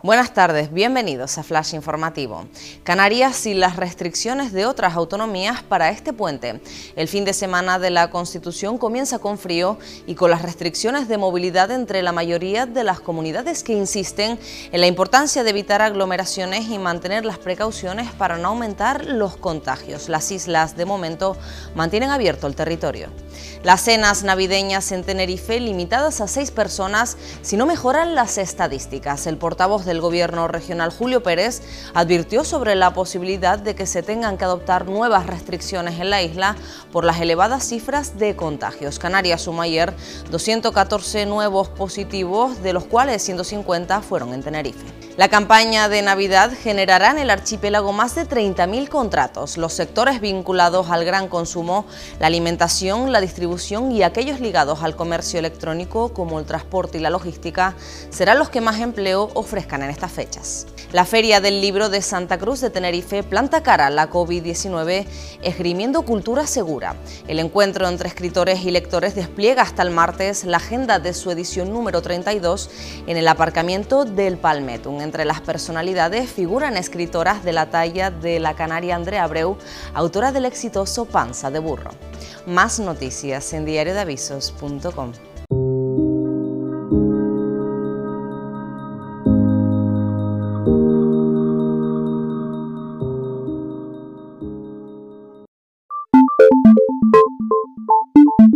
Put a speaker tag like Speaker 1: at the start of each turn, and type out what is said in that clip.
Speaker 1: Buenas tardes, bienvenidos a Flash Informativo. Canarias y las restricciones de otras autonomías para este puente. El fin de semana de la Constitución comienza con frío y con las restricciones de movilidad entre la mayoría de las comunidades que insisten en la importancia de evitar aglomeraciones y mantener las precauciones para no aumentar los contagios. Las islas, de momento, mantienen abierto el territorio. Las cenas navideñas en Tenerife limitadas a seis personas si no mejoran las estadísticas. El portavoz del Gobierno regional, Julio Pérez, advirtió sobre la posibilidad de que se tengan que adoptar nuevas restricciones en la isla por las elevadas cifras de contagios. Canarias sumó ayer 214 nuevos positivos, de los cuales 150 fueron en Tenerife. La campaña de Navidad generará en el archipiélago más de 30.000 contratos. Los sectores vinculados al gran consumo, la alimentación, la distribución y aquellos ligados al comercio electrónico como el transporte y la logística serán los que más empleo ofrezcan en estas fechas. La Feria del Libro de Santa Cruz de Tenerife planta cara a la COVID-19 esgrimiendo cultura segura. El encuentro entre escritores y lectores despliega hasta el martes la agenda de su edición número 32 en el aparcamiento del Palmetum. Entre las personalidades figuran escritoras de la talla de la canaria Andrea Abreu, autora del exitoso Panza de Burro. Más noticias en diariodeavisos.com.